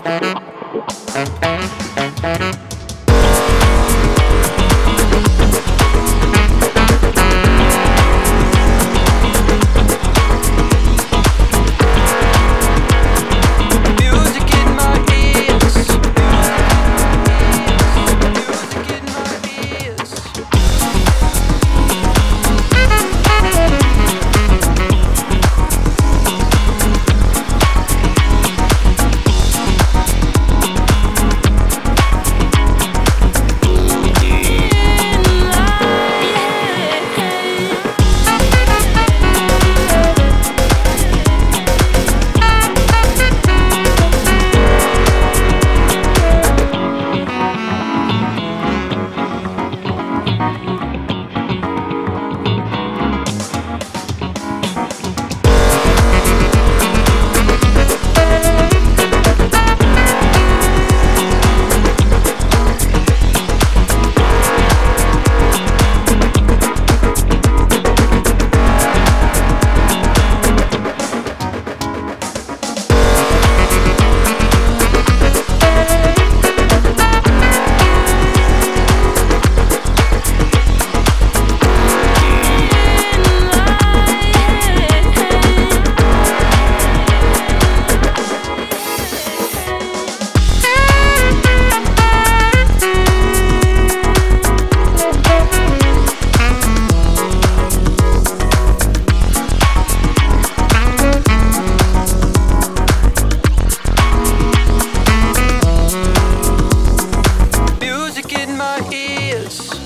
Thank you. my ears.